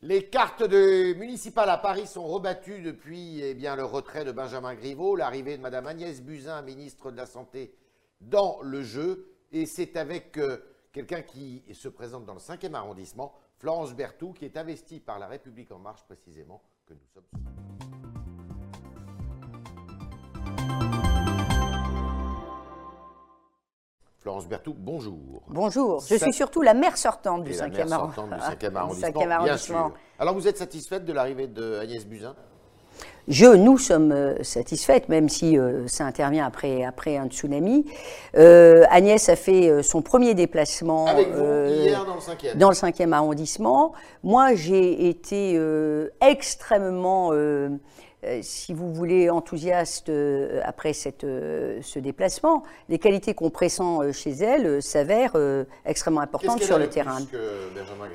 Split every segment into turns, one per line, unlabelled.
Les cartes de municipales à Paris sont rebattues depuis eh le retrait de Benjamin Griveaux, l'arrivée de Mme Agnès Buzyn, ministre de la Santé, dans le jeu. Et c'est avec euh, quelqu'un qui se présente dans le 5e arrondissement, Florence Berthoud, qui est investie par La République En Marche précisément, que nous sommes. Florence Berthoud, bonjour.
Bonjour, je suis surtout la maire sortante du 5e
arrondissement. Bien sûr. Alors vous êtes satisfaite de l'arrivée de Agnès Buzyn?
Je, nous sommes euh, satisfaites, même si euh, ça intervient après, après un tsunami. Euh, Agnès a fait son premier déplacement
Avec vous, hier dans le 5e.
Dans le 5e arrondissement. Moi, j'ai été extrêmement si vous voulez, enthousiaste euh, après cette, euh, ce déplacement. Les qualités qu'on pressent chez elle s'avèrent extrêmement importantes sur le terrain.
Que Benjamin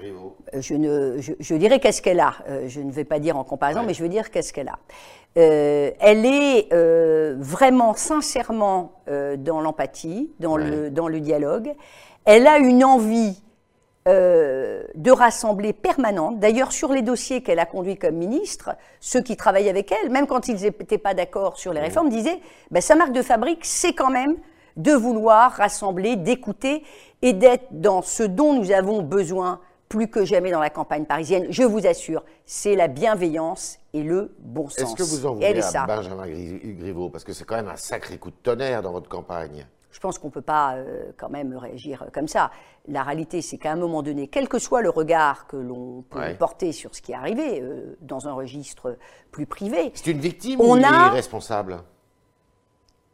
je, ne, je, dirais qu'est-ce qu'elle a. je ne vais pas dire en comparaison, mais je veux dire qu'est-ce qu'elle a. elle est vraiment, sincèrement dans l'empathie, dans, le, dans le dialogue. Elle a une envie euh, de rassembler permanente. D'ailleurs, sur les dossiers qu'elle a conduits comme ministre, ceux qui travaillaient avec elle, même quand ils n'étaient pas d'accord sur les réformes, disaient ben, sa marque de fabrique, c'est quand même de vouloir rassembler, d'écouter et d'être dans ce dont nous avons besoin plus que jamais dans la campagne parisienne. Je vous assure, c'est la bienveillance et le bon sens.
Est-ce que vous en voulez à Benjamin Griveaux? Parce que c'est quand même un sacré coup de tonnerre dans votre campagne
je pense qu'on ne peut pas euh, quand même réagir comme ça. La réalité, c'est qu'à un moment donné, quel que soit le regard que l'on peut porter sur ce qui est arrivé euh, dans un registre plus privé.
C'est une victime ou il est responsable?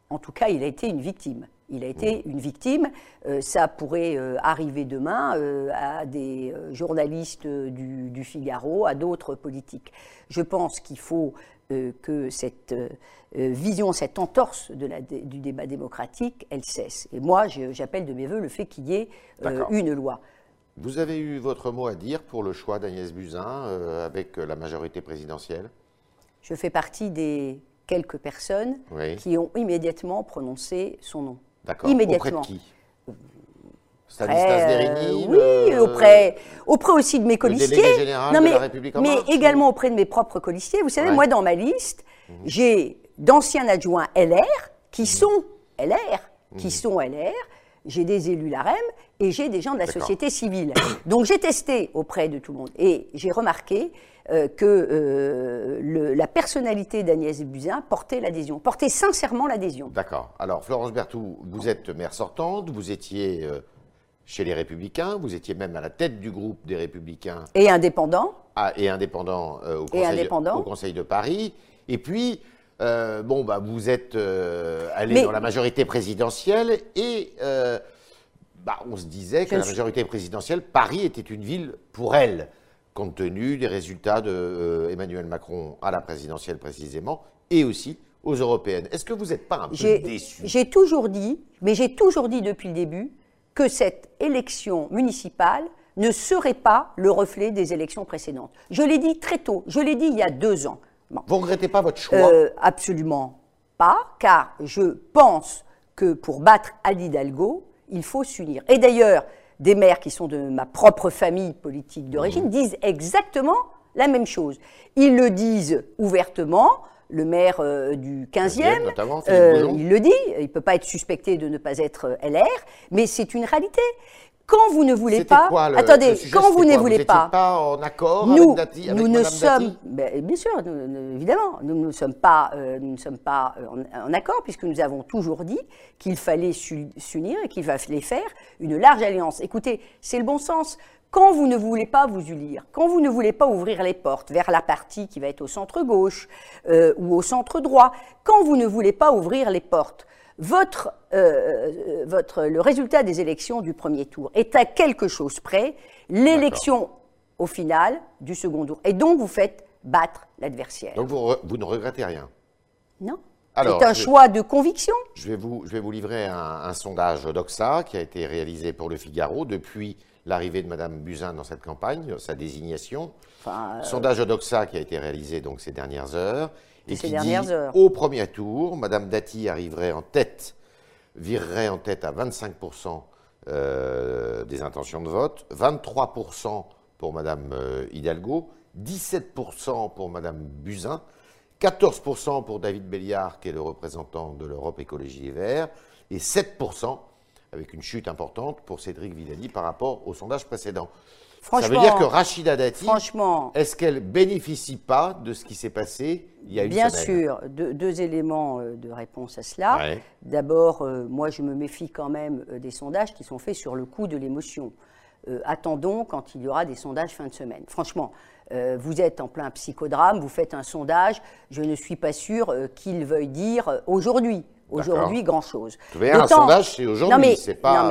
En tout cas, il a été une victime. Il a été une victime. Euh, ça pourrait arriver demain à des journalistes du, du, Figaro, à d'autres politiques. Je pense qu'il faut euh, que cette euh, vision, cette entorse de la, du débat démocratique, elle cesse. Et moi, j'appelle de mes voeux le fait qu'il y ait euh, une loi.
Vous avez eu votre mot à dire pour le choix d'Agnès Buzyn avec la majorité présidentielle?
Je fais partie des quelques personnes qui ont immédiatement prononcé son nom.
D'accord. Immédiatement. Auprès de qui?
Stanislas Derini Oui, auprès, auprès aussi de mes colistiers.
non, mais,
mais également auprès de mes propres colistiers. Vous savez, moi, dans ma liste, mhm. j'ai d'anciens adjoints LR qui mhm. sont LR, qui mhm. sont LR. J'ai des élus LAREM et j'ai des gens de la société civile. Donc j'ai testé auprès de tout le monde et j'ai remarqué euh, que euh, le, la personnalité d'Agnès Buzyn portait l'adhésion, portait sincèrement l'adhésion.
D'accord. Alors Florence Berthoud, vous êtes maire sortante, vous étiez euh, chez les Républicains. Vous étiez même à la tête du groupe des Républicains.
Et indépendant.
Ah, et indépendant, euh, au, conseil, au, conseil, de Paris. Et puis, euh, bon, bah, vous êtes euh, allé dans la majorité présidentielle et bah, on se disait que la majorité présidentielle, Paris était une ville pour elle, compte tenu des résultats d'Emmanuel Emmanuel Macron à la présidentielle précisément et aussi aux européennes. Est-ce que vous n'êtes pas un peu déçu?
J'ai toujours dit, mais j'ai toujours dit depuis le début, que cette élection municipale ne serait pas le reflet des élections précédentes. Je l'ai dit très tôt, je l'ai dit il y a deux ans.
Vous ne regrettez pas votre choix? Euh,
Absolument pas, car je pense que pour battre Anne Hidalgo, il faut s'unir. Et d'ailleurs, des maires qui sont de ma propre famille politique d'origine mmh. disent exactement la même chose. Ils le disent ouvertement, le maire euh, du 15e, euh, il le dit, il ne peut pas être suspecté de ne pas être euh, LR, mais c'est une réalité. Quand vous ne voulez pas, attendez, quand vous ne voulez pas,
pas en accord
nous,
avec Dati,
nous ne sommes, ben, bien sûr, évidemment, nous ne sommes pas, nous ne sommes pas en, accord puisque nous avons toujours dit qu'il fallait s'unir et qu'il fallait faire une large alliance. Écoutez, c'est le bon sens. Quand vous ne voulez pas vous unir, quand vous ne voulez pas ouvrir les portes vers la partie qui va être au centre gauche euh, ou au centre droit, quand vous ne voulez pas ouvrir les portes, votre, euh, votre, le résultat des élections du premier tour est à quelque chose près, l'élection au final du second tour. Et donc vous faites battre l'adversaire.
Donc vous, vous, ne regrettez rien?
Non. C'est un choix de conviction.
Je vais vous, je vais vous livrer un, un sondage d'Oxa qui a été réalisé pour le Figaro depuis l'arrivée de Mme Buzyn dans cette campagne, sa désignation. Euh, Sondage Odoxa qui a été réalisé donc ces dernières heures.
Et ces qui dernières
dit,
heures.
au premier tour, Mme Dati arriverait en tête, virerait en tête à 25% euh, des intentions de vote, 23% pour Madame Hidalgo, 17% pour Madame Buzyn, 14% pour David Béliard, qui est le représentant de l'Europe Écologie et Verts, et 7%, avec une chute importante, pour Cédric Villani par rapport au sondage précédent. Ça veut dire que Rachida Dati, est-ce qu'elle bénéficie pas de ce qui s'est passé il y a une
Bien sûr, deux, éléments euh, de réponse à cela. D'abord, euh, moi je me méfie quand même euh, des sondages qui sont faits sur le coup de l'émotion. attendons quand il y aura des sondages fin de semaine. Franchement, vous êtes en plein psychodrame, vous faites un sondage, je ne suis pas sûr qu'il veuille dire aujourd'hui. Aujourd'hui, grand-chose.
Un sondage, c'est aujourd'hui, c'est pas,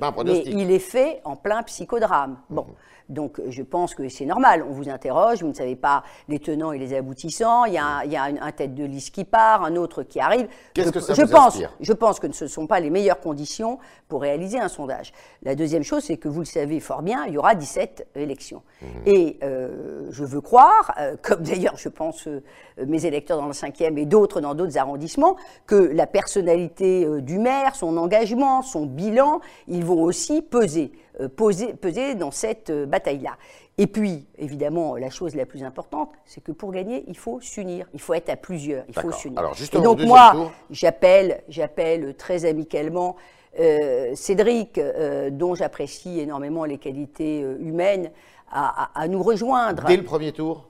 pas, un pronostic.
Mais il est fait en plein psychodrame. Bon. Mhm. Donc je pense que c'est normal. On vous interroge, vous ne savez pas les tenants et les aboutissants. Il y a, il y a un, tête de liste qui part, un autre qui arrive.
Qu'est-ce que ça
je
vous
pense, Je pense que ce ne sont pas les meilleures conditions pour réaliser un sondage. La deuxième chose, c'est que vous le savez fort bien, il y aura 17 élections. Mmh. Et euh, je veux croire, euh, comme d'ailleurs je pense euh, mes électeurs dans le 5e et d'autres dans d'autres arrondissements, que la personnalité du maire, son engagement, son bilan, ils vont aussi peser. Euh, peser, dans cette euh, bataille-là. Et puis, évidemment, la chose la plus importante, c'est que pour gagner, il faut s'unir. Il faut être à plusieurs. Il faut s'unir.
Et
donc moi, j'appelle, j'appelle très amicalement euh, Cédric, dont j'apprécie énormément les qualités humaines, à, nous rejoindre.
Dès le premier tour?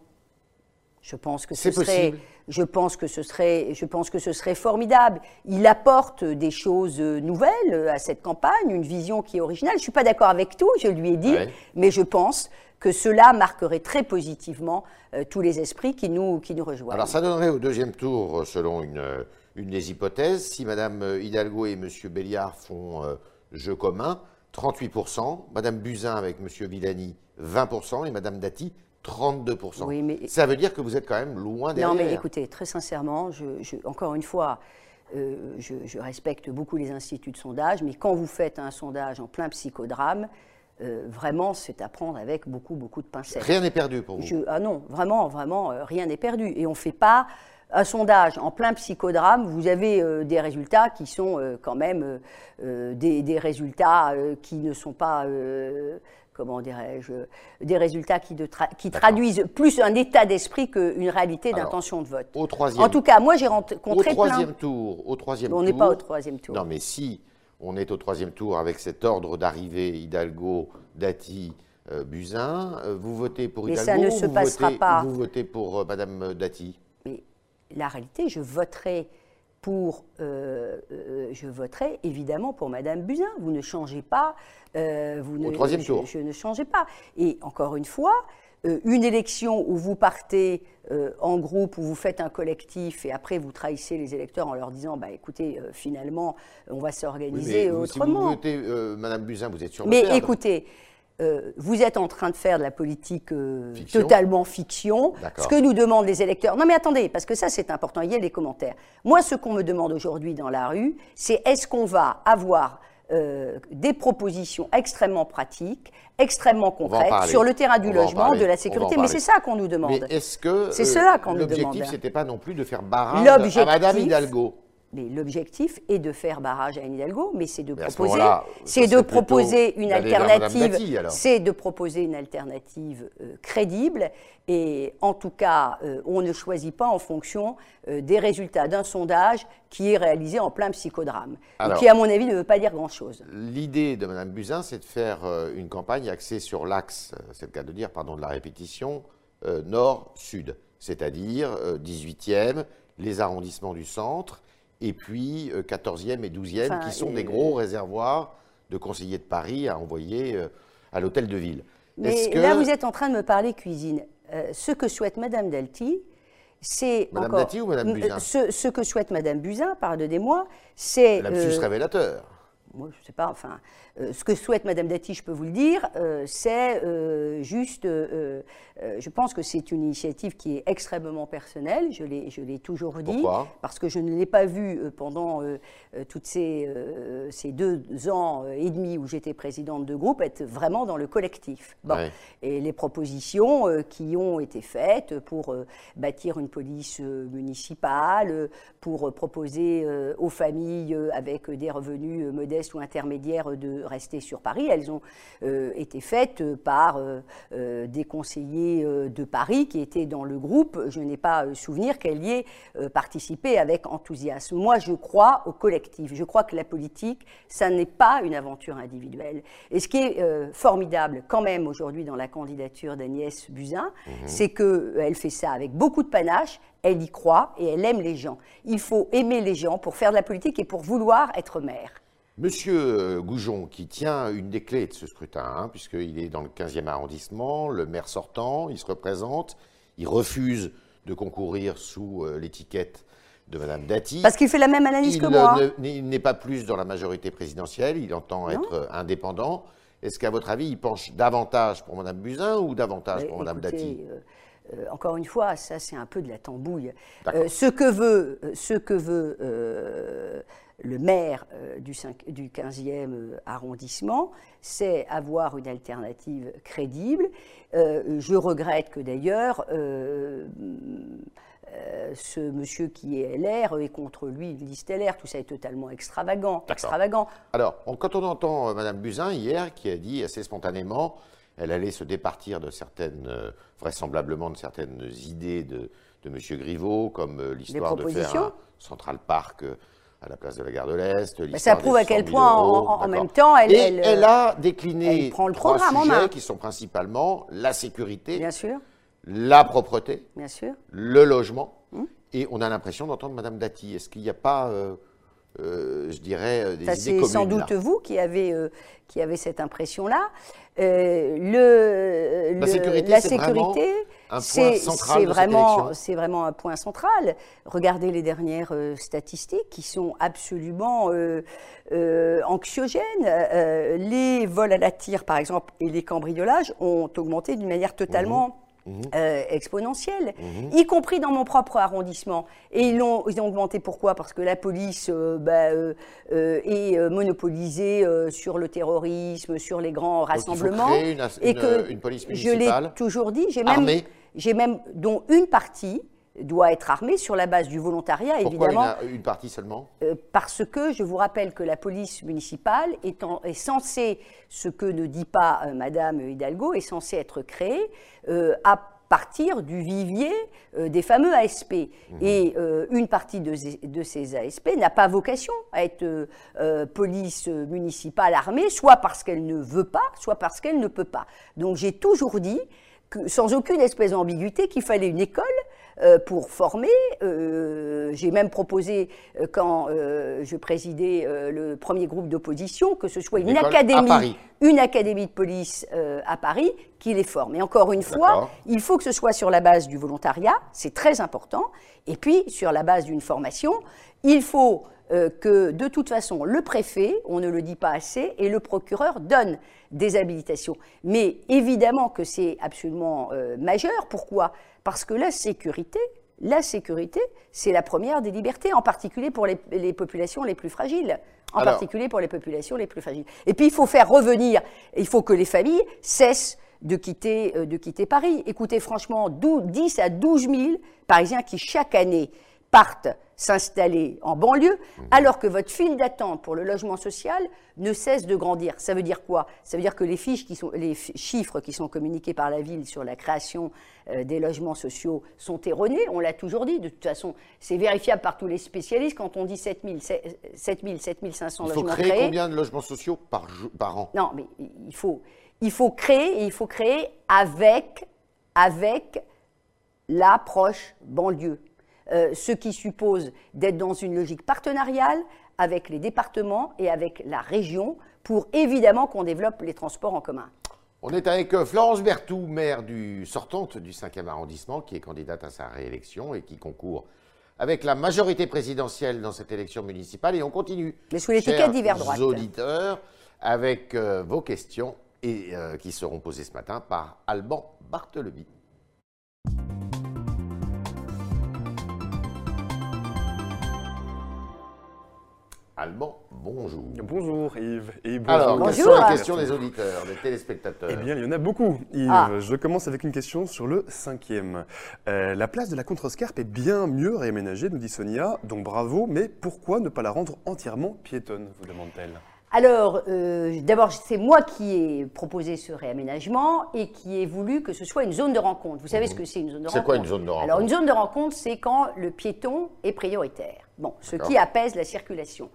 Je pense que ce serait. Je pense que ce serait, je pense que ce serait formidable. Il apporte des choses nouvelles à cette campagne, une vision qui est originale. Je ne suis pas d'accord avec tout, je lui ai dit, mais je pense que cela marquerait très positivement euh, tous les esprits qui nous, qui nous rejoignent.
Alors ça donnerait au deuxième tour, selon une, une des hypothèses, si Mme Hidalgo et M. Béliard font euh, jeu commun, 38%, Mme Buzyn avec M. Villani, 20%, et Mme Dati, 32%. Oui, mais... Ça veut dire que vous êtes quand même loin derrière.
Non, mais écoutez, très sincèrement, je, encore une fois, euh, je, respecte beaucoup les instituts de sondage, mais quand vous faites un sondage en plein psychodrame, euh, vraiment, c'est à prendre avec beaucoup, beaucoup de pincettes.
Rien n'est perdu pour vous
Ah non, vraiment, vraiment, euh, rien n'est perdu. Et on ne fait pas un sondage en plein psychodrame, vous avez des résultats qui sont quand même des, des, résultats qui ne sont pas comment dirais-je, des résultats qui, qui traduisent plus un état d'esprit qu'une réalité d'intention de vote.
Au troisième.
En tout cas, moi j'ai rencontré
au troisième tour. Au troisième
on n'est pas au troisième tour.
Non, mais si on est au troisième tour avec cet ordre d'arrivée Hidalgo, Dati, euh, Buzyn, euh, vous votez pour
mais
Hidalgo
ça ne se passera pas.
Vous votez pour euh, Madame Dati?
Mais la réalité, je voterai pour, euh, euh, je voterai évidemment pour Madame Buzyn. Vous ne changez pas.
Euh, vous Au troisième tour.
Je, ne changeais pas. Et encore une fois, une élection où vous partez en groupe, où vous faites un collectif et après vous trahissez les électeurs en leur disant, bah écoutez, finalement, on va s'organiser autrement.
Si vous votez Madame Buzyn, vous êtes sur
le Mais écoutez. Euh, vous êtes en train de faire de la politique euh, totalement fiction. Ce que nous demandent les électeurs. Non mais attendez, parce que ça c'est important, il y a les commentaires. Moi ce qu'on me demande aujourd'hui dans la rue, c'est est-ce qu'on va avoir euh, des propositions extrêmement pratiques, extrêmement concrètes sur le terrain du logement, de la sécurité. Mais c'est ça qu'on nous demande.
Mais est-ce que c'est cela qu'on nous demande L'objectif, c'était pas non plus de faire barrage à Madame Hidalgo
l'objectif est de faire barrage à Anne Hidalgo, mais c'est de proposer, c'est de proposer une alternative, c'est de proposer une alternative crédible. Et en tout cas, euh, on ne choisit pas en fonction euh, des résultats d'un sondage qui est réalisé en plein psychodrame, et qui, à mon avis, ne veut pas dire grand-chose.
L'idée de Mme Buzyn, c'est de faire euh, une campagne axée sur l'axe, c'est le cas de dire, pardon de la répétition, nord-sud, c'est-à-dire 18e, les arrondissements du centre et puis 14e euh, et 12e, qui sont des gros réservoirs de conseillers de Paris à envoyer euh, à l'hôtel de ville.
Mais là, vous êtes en train de me parler cuisine. Euh, ce que souhaite Madame Dalty, c'est
Madame Dalty ou Madame Buzyn?
ce, que souhaite Madame Buzyn, pardonnez-moi, c'est...
Lapsus révélateur.
Moi, je ne sais pas, enfin, ce que souhaite Madame Dati, je peux vous le dire, c'est juste euh, je pense que c'est une initiative qui est extrêmement personnelle, je l'ai toujours dit, parce que je ne l'ai pas vue euh, pendant euh, toutes ces, ces, deux ans et demi où j'étais présidente de groupe être vraiment dans le collectif. Et les propositions qui ont été faites pour bâtir une police municipale, pour proposer aux familles avec des revenus modestes ou intermédiaires de rester sur Paris, elles ont été faites par des conseillers euh, de Paris qui était dans le groupe. Je n'ai pas euh, souvenir qu'elle y ait euh, participé avec enthousiasme. Moi, je crois au collectif. Je crois que la politique, ça n'est pas une aventure individuelle. Et ce qui est formidable quand même aujourd'hui dans la candidature d'Agnès Buzyn, mhm. c'est qu'elle fait ça avec beaucoup de panache, elle y croit et elle aime les gens. Il faut aimer les gens pour faire de la politique et pour vouloir être maire.
Monsieur euh, Goujon, qui tient une des clés de ce scrutin, hein, puisqu'il est dans le 15e arrondissement, le maire sortant, il se représente, il refuse de concourir sous euh, l'étiquette de Madame Dati.
Parce qu'il fait la même analyse que moi.
il n'est pas plus dans la majorité présidentielle, il entend être euh, indépendant. Est-ce qu'à votre avis, il penche davantage pour Madame Buzyn ou davantage pour Madame Dati?
Encore une fois, ça c'est un peu de la tambouille. ce que veut, ce que veut le maire euh, du, 15e euh, arrondissement, c'est avoir une alternative crédible. Euh, je regrette que d'ailleurs, ce monsieur qui est LR est contre lui, il liste LR, tout ça est totalement extravagant. extravagant.
Alors, quand on entend Mme Buzyn hier, qui a dit assez spontanément, elle allait se départir de certaines, vraisemblablement de certaines idées de, de M. Griveaux, comme l'histoire de faire un Central Park à la place de la gare de l'Est.
Ça prouve à quel point, en, même temps,
elle, elle, a décliné prend le trois sujets qui sont principalement la sécurité,
Bien sûr.
la propreté,
Bien sûr.
le logement. Hum. Et on a l'impression d'entendre Madame Dati. Est-ce qu'il n'y a pas, euh, euh, je dirais, des idées communes
C'est sans doute vous qui avez, euh, qui avez cette impression-là. Le,
la sécurité, la sécurité c'est
vraiment, c'est vraiment un point central. Regardez les dernières euh, statistiques qui sont absolument euh, euh, anxiogènes. les vols à la tire, par exemple, et les cambriolages ont augmenté d'une manière totalement mmh. Mmh. exponentielle, mmh. y compris dans mon propre arrondissement. Et ils ont, ils ont augmenté pourquoi? Parce que la police bah, est monopolisée sur le terrorisme, sur les grands rassemblements.
et que une police municipale,
je l'ai toujours dit, j'ai même j'ai même, dont une partie doit être armée sur la base du volontariat, évidemment.
Pourquoi une, partie seulement?
Euh, Parce que je vous rappelle que la police municipale est, est censée, ce que ne dit pas euh, Madame Hidalgo, est censée être créée euh, à partir du vivier des fameux ASP. Mmh. Et une partie de, de ces ASP n'a pas vocation à être police municipale armée, soit parce qu'elle ne veut pas, soit parce qu'elle ne peut pas. Donc j'ai toujours dit sans aucune espèce d'ambiguïté, qu'il fallait une école euh, pour former. Euh, j'ai même proposé, euh, quand je présidais le premier groupe d'opposition, que ce soit une, académie, une académie de police à Paris qui les forme. Et encore une fois, il faut que ce soit sur la base du volontariat, c'est très important, et puis sur la base d'une formation, il faut euh, que de toute façon, le préfet, on ne le dit pas assez, et le procureur donnent des habilitations. Mais évidemment que c'est absolument euh, majeur. Pourquoi? Parce que la sécurité, la sécurité, c'est la première des libertés, en particulier pour les, populations les plus fragiles. En particulier pour les populations les plus fragiles. Et puis il faut faire revenir, il faut que les familles cessent de quitter, euh, de quitter Paris. Écoutez, franchement, 10 à 12 000 Parisiens qui chaque année partent s'installer en banlieue, mhm. alors que votre file d'attente pour le logement social ne cesse de grandir. Ça veut dire quoi? Ça veut dire que les, fiches qui sont, les chiffres qui sont communiqués par la ville sur la création euh, des logements sociaux sont erronés, on l'a toujours dit, de toute façon, c'est vérifiable par tous les spécialistes quand on dit 7 000, 7500 logements
créés. Il faut créer combien de logements sociaux par, par an?
Non, mais il faut, il faut créer, et il faut créer avec, avec l'approche banlieue. Euh, ce qui suppose d'être dans une logique partenariale avec les départements et avec la région pour évidemment qu'on développe les transports en commun.
On est avec euh, Florence Berthoud, maire du sortante du 5e arrondissement, qui est candidate à sa réélection et qui concourt avec la majorité présidentielle dans cette élection municipale. Et on continue.
Mais sous l'étiquette droite.
auditeurs, avec euh, vos questions et qui seront posées ce matin par Alban Barthelemy. Bonjour.
Bonjour Yves et bonjour.
Alors, quelles sont les questions des auditeurs, des téléspectateurs
Eh bien, il y en a beaucoup Yves. Ah. Je commence avec une question sur le cinquième. Euh, la place de la contrescarpe est bien mieux réaménagée, nous dit Sonia, donc bravo, mais pourquoi ne pas la rendre entièrement piétonne, vous demande-t-elle
alors, euh, d'abord, c'est moi qui ai proposé ce réaménagement et qui ai voulu que ce soit une zone de rencontre. Vous savez ce mhm. que c'est une zone de rencontre
C'est quoi une zone de rencontre
Alors, une zone de rencontre, c'est quand le piéton est prioritaire. Bon, ce qui apaise la circulation.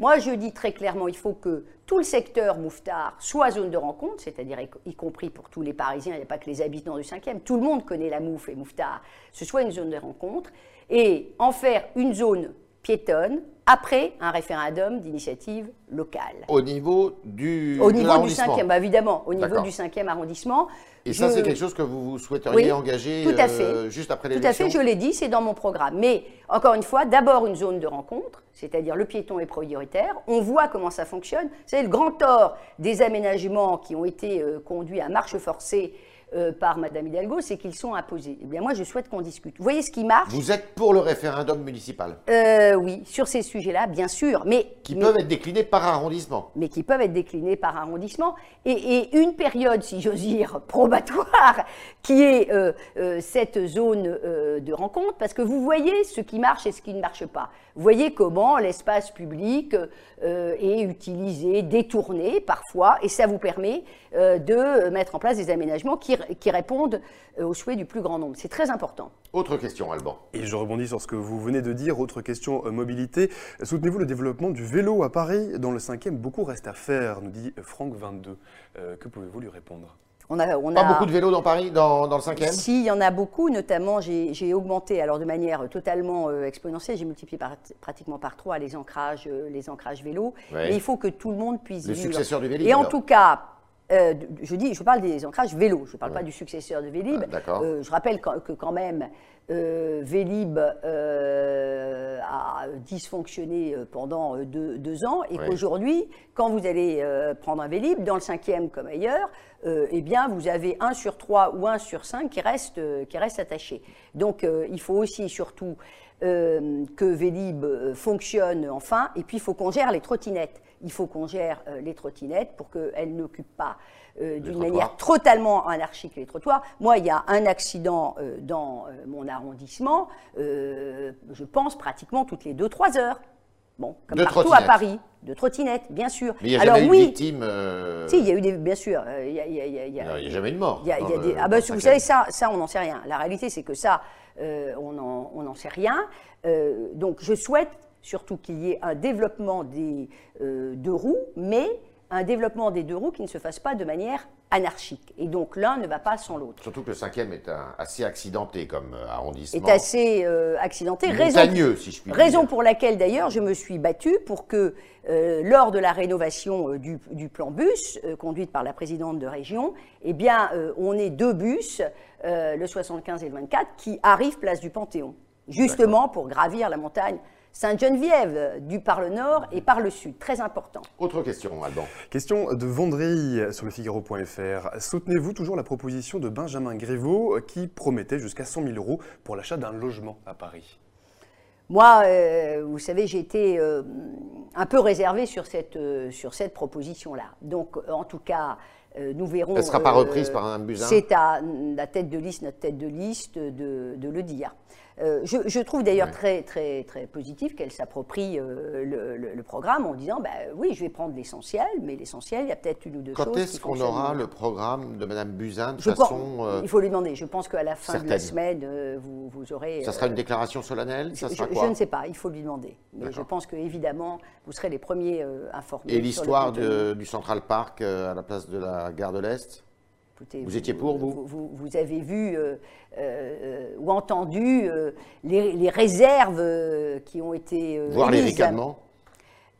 Moi, je dis très clairement, il faut que tout le secteur Mouffetard soit zone de rencontre, c'est-à-dire y compris pour tous les Parisiens, il n'y a pas que les habitants du 5e, tout le monde connaît la Mouffe et Mouffetard, ce soit une zone de rencontre, et en faire une zone piétonne après un référendum d'initiative locale.
Au niveau du
Au niveau du 5e, bah, évidemment, au niveau du 5e arrondissement.
Et ça, c'est quelque chose que vous souhaiteriez engager
tout à fait. Euh,
juste après l'élection
Tout à fait, je l'ai dit, c'est dans mon programme. Mais encore une fois, d'abord une zone de rencontre, c'est-à-dire le piéton est prioritaire. On voit comment ça fonctionne. C'est le grand tort des aménagements qui ont été euh, conduits à marche forcée euh, par Mme Hidalgo, c'est qu'ils sont imposés. Eh bien, moi, je souhaite qu'on discute. Vous voyez ce qui marche
Vous êtes pour le référendum municipal
euh, Oui, sur ces sujets-là, bien sûr. Mais,
qui peuvent être déclinés par arrondissement.
Mais qui peuvent être déclinés par arrondissement. Et, une période, si j'ose dire, probatoire, qui est euh, cette zone de rencontre, parce que vous voyez ce qui marche et ce qui ne marche pas. Vous voyez comment l'espace public est utilisé, détourné parfois, et ça vous permet de mettre en place des aménagements qui qui répondent euh, aux souhaits du plus grand nombre. C'est très important.
Autre question, Alban.
Et je rebondis sur ce que vous venez de dire. Autre question, euh, mobilité. Soutenez-vous le développement du vélo à Paris? Dans le cinquième, beaucoup reste à faire, nous dit Franck 22. Euh, que pouvez-vous lui répondre?
On a, on Pas beaucoup de vélos dans Paris, dans, dans le 5e
Si, il y en a beaucoup, notamment j'ai augmenté, alors de manière totalement exponentielle, j'ai multiplié pratiquement par trois les ancrages, les ancrages vélos. Mais il faut que tout le monde puisse
le successeur du Vélib,
Et en tout cas, euh, je dis, je parle des ancrages vélo, je ne parle pas du successeur de Vélib.
Ah,
euh, je rappelle que, quand même, euh, Vélib a dysfonctionné pendant deux, ans et qu'aujourd'hui, quand vous allez prendre un Vélib, dans le cinquième comme ailleurs, eh bien, vous avez un sur trois ou un sur cinq qui reste, qui reste attaché. Donc, il faut aussi surtout que Vélib fonctionne enfin, et puis il faut qu'on gère les trottinettes il faut qu'on gère euh, les trottinettes pour qu'elles n'occupent pas euh, d'une manière totalement anarchique les trottoirs. Moi, il y a un accident euh, dans mon arrondissement, je pense pratiquement toutes les 2-3 heures. Bon, comme partout à Paris, de trottinettes, bien sûr.
Mais il n'y a jamais eu de victime
Si, il y a eu des, bien sûr.
Il n'y a, jamais eu de mort.
ah ben, vous savez, ça, ça on n'en sait rien. La réalité, c'est que ça, on n'en sait rien. donc, je souhaite surtout qu'il y ait un développement des euh, deux roues, mais un développement des deux roues qui ne se fasse pas de manière anarchique. Et donc l'un ne va pas sans l'autre.
Surtout que le cinquième est assez accidenté comme euh, arrondissement.
Est assez euh, accidenté.
Montagneux, si je puis
Raison pour laquelle d'ailleurs je me suis battue pour que lors de la rénovation du, plan bus, conduite par la présidente de région, eh bien on ait deux bus, le 75 et le 24, qui arrivent place du Panthéon, justement pour gravir la montagne Sainte-Geneviève, du par le nord et par le sud. Très important.
Autre question, Alban.
Question de Vendry sur le Figaro.fr. Soutenez-vous toujours la proposition de Benjamin Griveaux qui promettait jusqu'à 100 000 euros pour l'achat d'un logement à Paris?
Moi, euh, vous savez, j'ai été euh, un peu réservé sur cette, euh, sur cette proposition-là. Donc, en tout cas, nous verrons.
Elle ne sera pas reprise par un Buzyn
C'est à la tête de liste, notre tête de liste, de, de le dire. Euh, je, trouve d'ailleurs très, très, très positif qu'elle s'approprie euh, le, programme en disant bah, oui, je vais prendre l'essentiel, mais l'essentiel, il y a peut-être une ou deux
choses.
Quand
est-ce qu'on aura le programme de Mme Buzyn de façon.
Euh, il faut lui demander. Je pense qu'à la fin de la semaine, vous, vous, aurez.
Ça sera une déclaration solennelle ça
sera
quoi
je, ne sais pas, il faut lui demander. Mais je pense qu'évidemment, vous serez les premiers informés.
Et l'histoire du Central Park à la place de la gare de l'Est vous, étiez pour, vous
vous, avez vu euh, euh, ou entendu euh, les, réserves qui ont été.
Voir les ricanements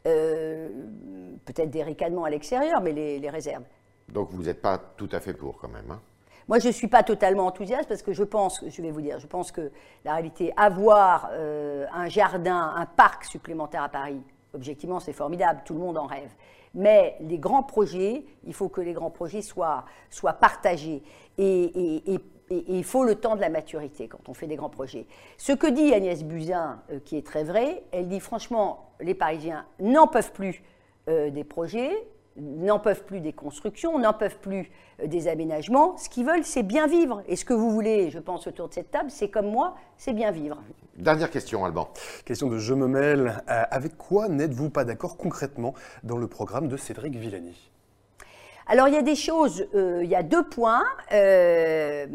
Peut-être des ricanements à l'extérieur, mais les, réserves.
Donc vous n'êtes pas tout à fait pour quand même hein
moi, je ne suis pas totalement enthousiaste parce que je pense, je vais vous dire, je pense que la réalité, avoir un jardin, un parc supplémentaire à Paris, objectivement, c'est formidable, tout le monde en rêve. Mais les grands projets, il faut que les grands projets soient, soient partagés. Et, il faut le temps de la maturité quand on fait des grands projets. Ce que dit Agnès Buzyn, euh, qui est très vrai, elle dit franchement, les Parisiens n'en peuvent plus euh, des projets, n'en peuvent plus des constructions, n'en peuvent plus euh, des aménagements. Ce qu'ils veulent, c'est bien vivre. Et ce que vous voulez, je pense, autour de cette table, c'est comme moi, c'est bien vivre.
Dernière question, Alban.
Question de Je me mêle. avec quoi n'êtes-vous pas d'accord concrètement dans le programme de Cédric Villani?
Alors il y a des choses, euh, il y a deux points. Euh,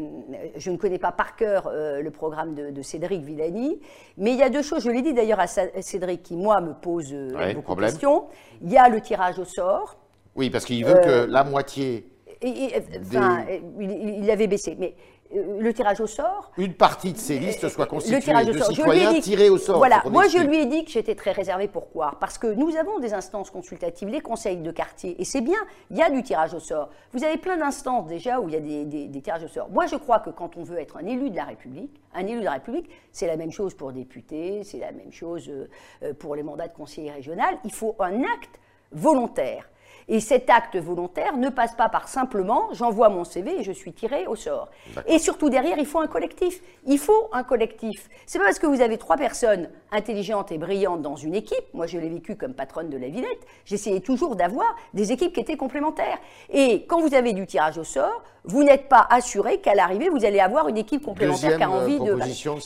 je ne connais pas par cœur euh, le programme de, Cédric Villani, mais il y a deux choses, je l'ai dit d'ailleurs à Cédric, qui moi me pose beaucoup de questions. Il y a le tirage au sort.
Oui, parce qu'il veut que la moitié...
enfin, il, avait baissé, mais euh, le tirage au sort.
Une partie de ces listes soit constituée de citoyens tirés au sort.
Voilà, moi je lui ai dit que j'étais très réservée. Pourquoi Parce que nous avons des instances consultatives, les conseils de quartier, et c'est bien, il y a du tirage au sort. Vous avez plein d'instances déjà où il y a des, tirages au sort. Moi je crois que quand on veut être un élu de la République, un élu de la République, c'est la même chose pour député, c'est la même chose euh, pour les mandats de conseiller régional, il faut un acte volontaire. Et cet acte volontaire ne passe pas par simplement j'envoie mon CV et je suis tiré au sort. Et surtout derrière, il faut un collectif. Il faut un collectif. C'est pas parce que vous avez trois personnes intelligentes et brillantes dans une équipe, moi je l'ai vécu comme patronne de la Villette, j'essayais toujours d'avoir des équipes qui étaient complémentaires. Et quand vous avez du tirage au sort, vous n'êtes pas assuré qu'à l'arrivée, vous allez avoir une équipe complémentaire qui a envie de...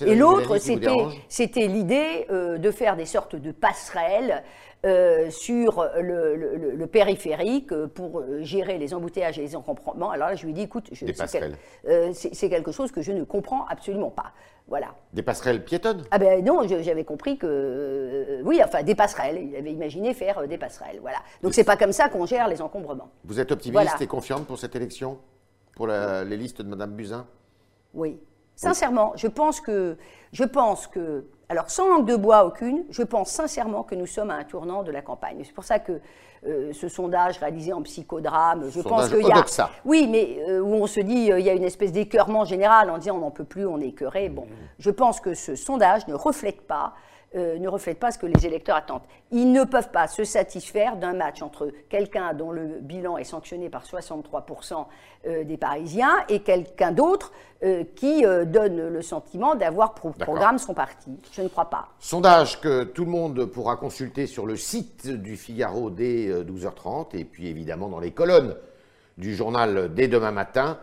Et l'autre, c'était l'idée euh, de faire des sortes de passerelles euh, sur le, périphérique pour gérer les embouteillages et les encombrements. Alors là, je lui dis, écoute, euh, c'est quelque chose que je ne comprends absolument pas. Voilà.
Des passerelles piétonnes?
Ah ben non, j'avais compris que euh, oui, enfin des passerelles. Il avait imaginé faire des passerelles, voilà. Donc c'est pas comme ça qu'on gère les encombrements.
Vous êtes optimiste et confiante pour cette élection, pour les listes de Madame Buzyn?
Oui, sincèrement, je pense que je pense que alors, sans langue de bois aucune, je pense sincèrement que nous sommes à un tournant de la campagne. C'est pour ça que euh, ce sondage réalisé en psychodrame, je pense qu'il y a. Oui, mais euh, où on se dit, euh, il y a une espèce d'écœurement général en disant on n'en peut plus, on est écœuré. Bon, je pense que ce sondage ne reflète pas ne reflète pas ce que les électeurs attendent. Ils ne peuvent pas se satisfaire d'un match entre quelqu'un dont le bilan est sanctionné par 63% des Parisiens et quelqu'un d'autre euh, qui euh, donne le sentiment d'avoir pour programme son parti. Je ne crois pas.
Sondage que tout le monde pourra consulter sur le site du Figaro dès 12h30 euh, et puis évidemment dans les colonnes du journal dès demain matin.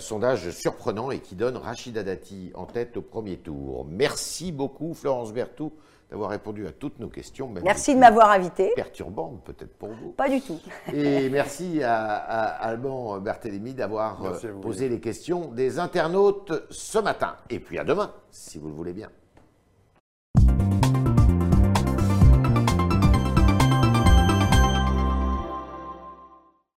Sondage surprenant et qui donne Rachida Dati en tête au premier tour. Merci beaucoup Florence Berthoud d'avoir répondu à toutes nos questions.
merci de m'avoir invité.
Perturbant peut-être pour vous.
Pas du tout.
Et merci à, Alban Berthélémy d'avoir posé les questions des internautes ce matin. Et puis à demain, si vous le voulez bien.